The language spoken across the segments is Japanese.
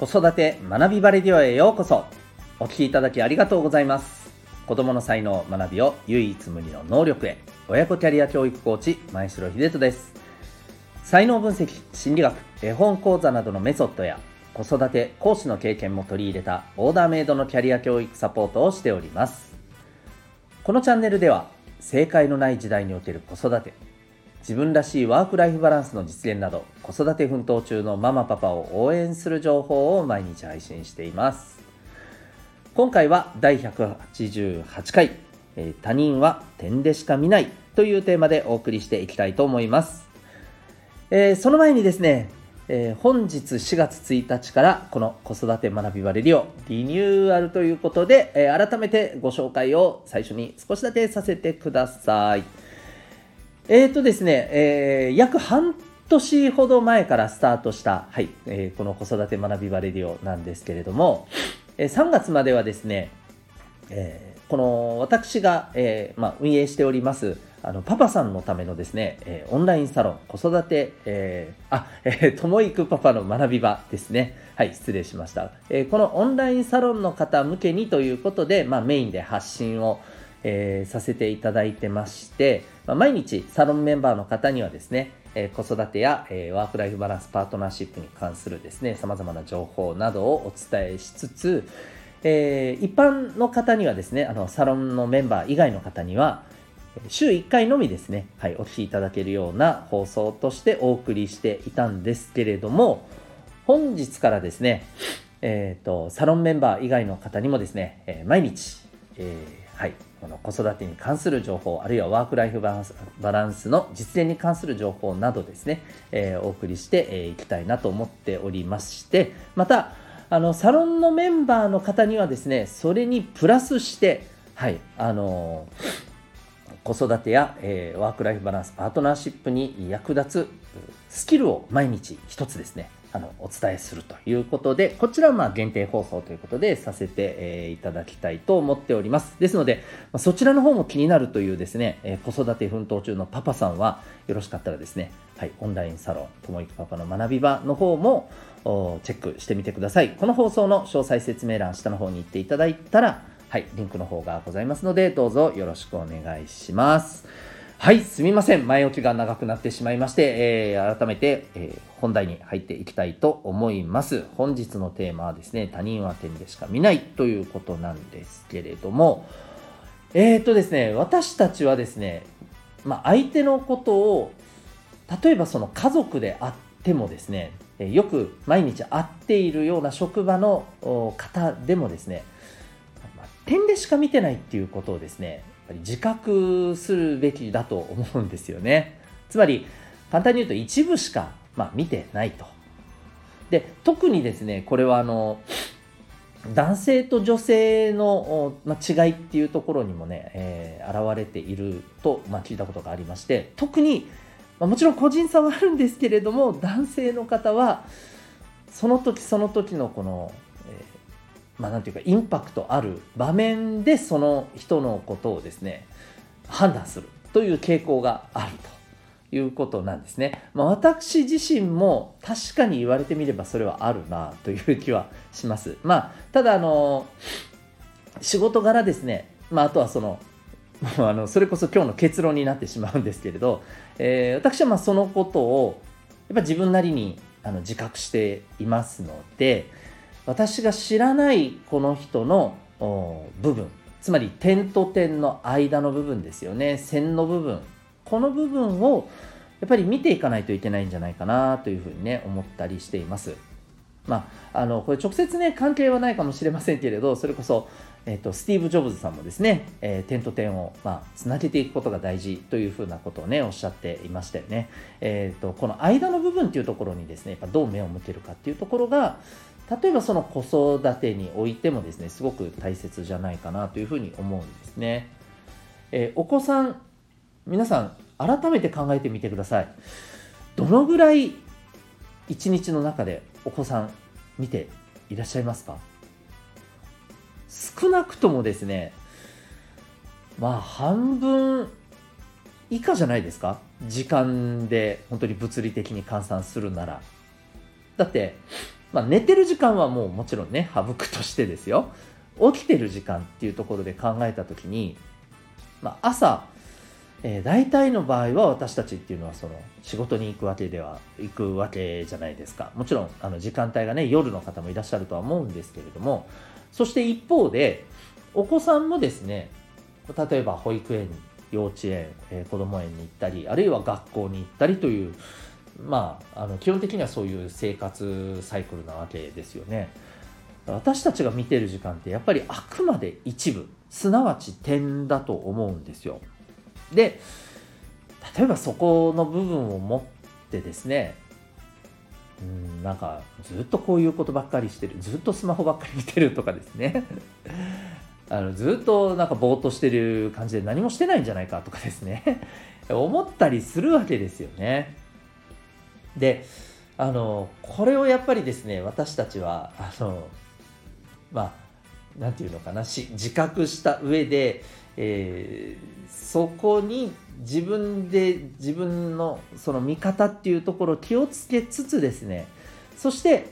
子育て学びバレディオへようこそ。お聞きいただきありがとうございます。子供の才能学びを唯一無二の能力へ。親子キャリア教育コーチ前城秀人です。才能分析心理学絵本講座などのメソッドや子育て講師の経験も取り入れたオーダーメイドのキャリア教育サポートをしております。このチャンネルでは正解のない時代における子育て自分らしいワークライフバランスの実現など子育て奮闘中のママパパを応援する情報を毎日配信しています。今回は第188回「他人は点でしか見ない」というテーマでお送りしていきたいと思います、えー、その前にですね、えー、本日4月1日からこの子育て学びバレリオリニューアルということで、え、改めてご紹介を最初に少しだけさせてください。えっ、ー、とですね、えー、約半年ほど前からスタートした、はい、えー、この子育て学びバレディオなんですけれども、えー、3月まではですね、えー、この私が、えーまあ、運営しておりますあのパパさんのためのですね、えー、オンラインサロン子育て、えー、あ、えー、ともいくパパの学び場ですね。はい、失礼しました。えー、このオンラインサロンの方向けにということで、まあ、メインで発信を、えー、させていただいてまして、まあ、毎日サロンメンバーの方にはですね、えー、子育てや、えー、ワークライフバランスパートナーシップに関するですね、様々な情報などをお伝えしつつ、えー、一般の方にはですね、あの、サロンのメンバー以外の方には、週1回のみですね、はい、お聞きいただけるような放送としてお送りしていたんですけれども、本日からですね、えっ、ー、と、サロンメンバー以外の方にもですね、えー、毎日、えー、はい、この子育てに関する情報、あるいはワークライフバランスバランスの実現に関する情報などですね、えー、お送りしてい、えー、きたいなと思っておりまして、また、あの、サロンのメンバーの方にはですね、それにプラスして、はい、あのー、子育てや、えー、ワークライフバランスパートナーシップに役立つスキルを毎日一つですね、あのお伝えするということで、こちらはまあ限定放送ということでさせて、え、いただきたいと思っております。ですので、ま、そちらの方も気になるというですね、え、子育て奮闘中のパパさんは、よろしかったらですね、はい、オンラインサロン、ともいくパパの学び場の方もチェックしてみてください。この放送の詳細説明欄、下の方に行っていただいたら、はい、リンクの方がございますので、どうぞよろしくお願いします。はい、すみません。前置きが長くなってしまいまして、えー、改めて、えー、本題に入っていきたいと思います。本日のテーマはですね、他人は点でしか見ないということなんですけれども、えー、とですね、私たちはですね、まあ、相手のことを、例えばその家族であってもですね、よく毎日会っているような職場の方でもですね、点でしか見てないっていうことをですね、ぱり自覚するべきだと思うんですよね。つまり、簡単に言うと一部しか、まあ、見てないと。で、特にですね、これはあの、男性と女性の、まあ、違いっていうところにもね、えー、現れていると、まあ、聞いたことがありまして、特に、まあ、もちろん個人差はあるんですけれども、男性の方は、その時その時のこのまあ、なんていうかインパクトある場面でその人のことをですね判断するという傾向があるということなんですね。まあ、私自身も確かに言われてみればそれはあるなという気はします。まあ、ただあの仕事柄ですね、まあ、あとはそのあのそれこそ今日の結論になってしまうんですけれど、えー、私はまあそのことをやっぱ自分なりにあの自覚していますので、私が知らないこの人の部分。つまり点と点の間の部分ですよね。線の部分。この部分をやっぱり見ていかないといけないんじゃないかなというふうにね思ったりしています。まあ、あのこれ直接ね関係はないかもしれませんけれどそれこそ、えーと、スティーブ・ジョブズさんもですね、えー、点と点を、まあ、つなげていくことが大事というふうなことをねおっしゃっていましたよね、えーと、とこの間の部分っていうところにですねやっぱどう目を向けるかっていうところが例えばその子育てにおいてもですね、すごく大切じゃないかなというふうに思うんですね。えー、お子さん、皆さん、改めて考えてみてください。どのぐらい一日の中でお子さん見ていらっしゃいますか？少なくともですね、まあ半分以下じゃないですか？時間で本当に物理的に換算するなら。だってまあ、寝てる時間はもうもちろんね省くとしてですよ。起きてる時間っていうところで考えた時に、まあ、朝、えー、大体の場合は私たちっていうのはその仕事に行くわけでは行くわけじゃないですか。もちろんあの時間帯がね夜の方もいらっしゃるとは思うんですけれどもそして一方でお子さんもですね例えば保育園幼稚園、えー、子ども園に行ったりあるいは学校に行ったりというまあ、あの基本的にはそういう生活サイクルなわけですよね。私たちが見てる時間ってやっぱりあくまで一部すなわち点だと思うんですよ。で例えばそこの部分を持ってですねうんなんかずっとこういうことばっかりしてるずっとスマホばっかり見てるとかですね あのずっとなんかぼーっとしてる感じで何もしてないんじゃないかとかですね思ったりするわけですよね。であのこれをやっぱりですね私たちはあのまあ何て言うのかなし自覚した上で、えー、そこに自分で自分のその見方っていうところを気をつけつつですねそして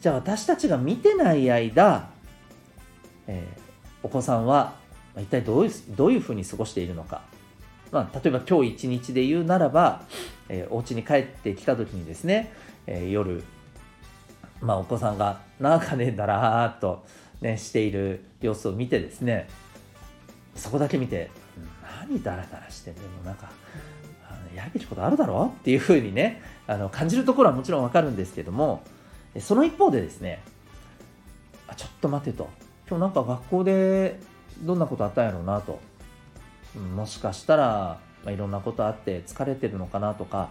じゃあ私たちが見てない間、えー、お子さんは一体どういうどういうふうに過ごしているのか、まあ、例えば今日一日で言うならば、えー、お家に帰ってきた時にですね、えー、夜、まあ、お子さんがなんかねだらーっと、ね、している様子を見てですねそこだけ見て何だらだらしてんでもなんかやるべきことあるだろ？うっていうふうにねあの感じるところはもちろんわかるんですけどもその一方でですねあちょっと待てと。今日なんか学校でどんなことあったんやろうなと。もしかしたらまあ、いろんなことあって疲れてるのかなとか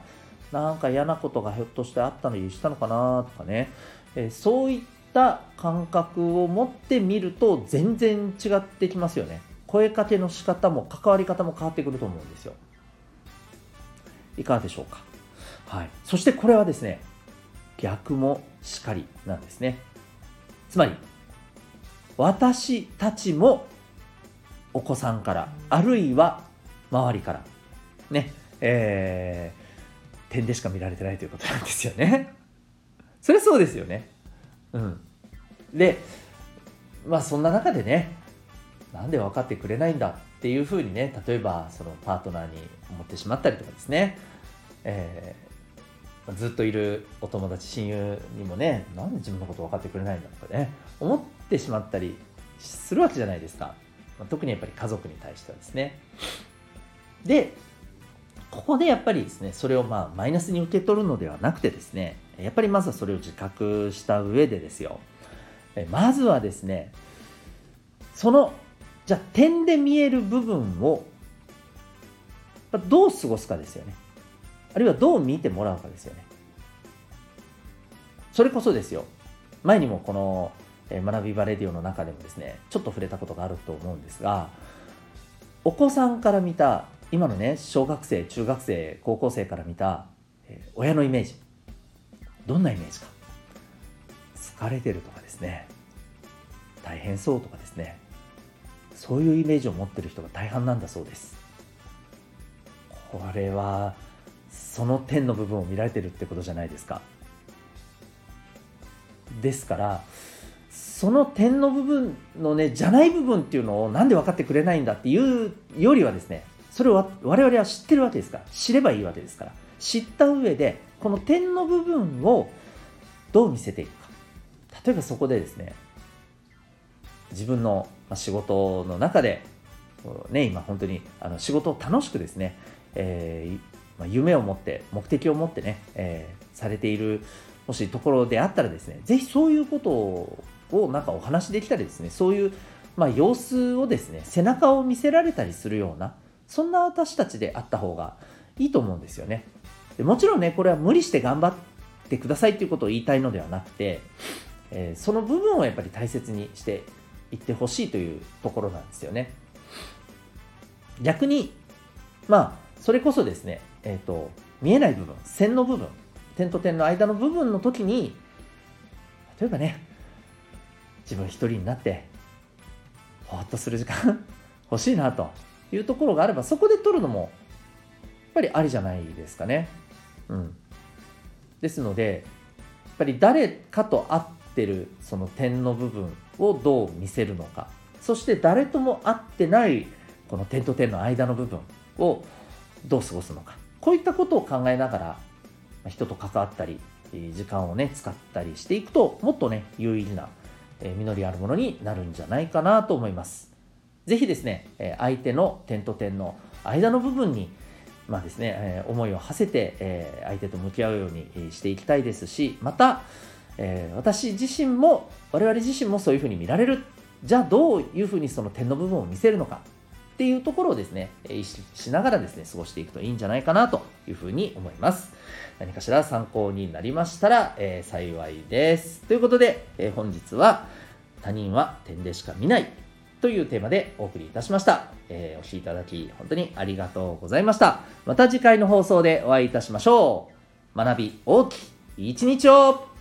なんか嫌なことがひょっとしてあったりしたのかなとかね、えー、そういった感覚を持ってみると全然違ってきますよね。声かけの仕方も関わり方も変わってくると思うんですよ。いかがでしょうか？はい。そしてこれはですね逆もしかりなんですね。つまり私たちもお子さんからあるいは周りからね、えー、点でしか見られてないということなんですよね。それそうですよね。うん。で、まあそんな中でね、なんで分かってくれないんだっていうふうにね、例えばそのパートナーに思ってしまったりとかですね、えー、ずっといるお友達、親友にもね、なんで自分のこと分かってくれないんだとかね、思ってしまったりするわけじゃないですか。まあ、特にやっぱり家族に対してはですね。で、ここでやっぱりですね、それをまあマイナスに受け取るのではなくてですね、やっぱりまずはそれを自覚した上でですよ、まずはですね、その、じゃあ点で見える部分をどう過ごすかですよね。あるいはどう見てもらうかですよね。それこそですよ。前にもこの学びバレディオの中でもですね、ちょっと触れたことがあると思うんですが、お子さんから見た今のね小学生中学生高校生から見た、え、親のイメージどんなイメージか疲れてるとかですね大変そうとかですねそういうイメージを持ってる人が大半なんだそうです。これはその点の部分を見られてるってことじゃないですか。ですからその点の部分のねじゃない部分っていうのをなんで分かってくれないんだっていうよりはですねそれを我々は知ってるわけですから知ればいいわけですから知った上でこの点の部分をどう見せていくか。例えばそこでですね自分の仕事の中で、ね、今本当にあの仕事を楽しくですね、えーま、夢を持って目的を持ってね、えー、されているもしところであったらですねぜひそういうことをなんかお話できたりですねそういう、まあ、様子をですね背中を見せられたりするようなそんな私たちであった方がいいと思うんですよね。もちろんね、これは無理して頑張ってくださいっていうことを言いたいのではなくて、えー、その部分をやっぱり大切にしていってほしいというところなんですよね。逆に、まあ、それこそですね、えっ、ー、と、見えない部分、線の部分、点と点の間の部分の時に、例えばね、自分一人になって、ほっとする時間 欲しいなというところがあればそこで取るのもやっぱりありじゃないですかね。うん、ですのでやっぱり誰かと会ってるその点の部分をどう見せるのか。そして誰とも会ってないこの点と点の間の部分をどう過ごすのか。こういったことを考えながら人と関わったり時間をね使ったりしていくともっとね有意義な実りあるものになるんじゃないかなと思います是非ですね相手の点と点の間の部分にまあですね、え思いを馳せて、え相手と向き合うようにしていきたいですし、また、え私自身も、我々自身もそういうふうに見られる。じゃあどういうふうにその点の部分を見せるのかっていうところをですね、意識しながらですね、過ごしていくといいんじゃないかなというふうに思います。何かしら参考になりましたら、えー、幸いです。ということで、えー、本日は他人は点でしか見ないというテーマでお送りいたしました。えー、お聴きいただき本当にありがとうございました。また次回の放送でお会いいたしましょう。学び大きい一日を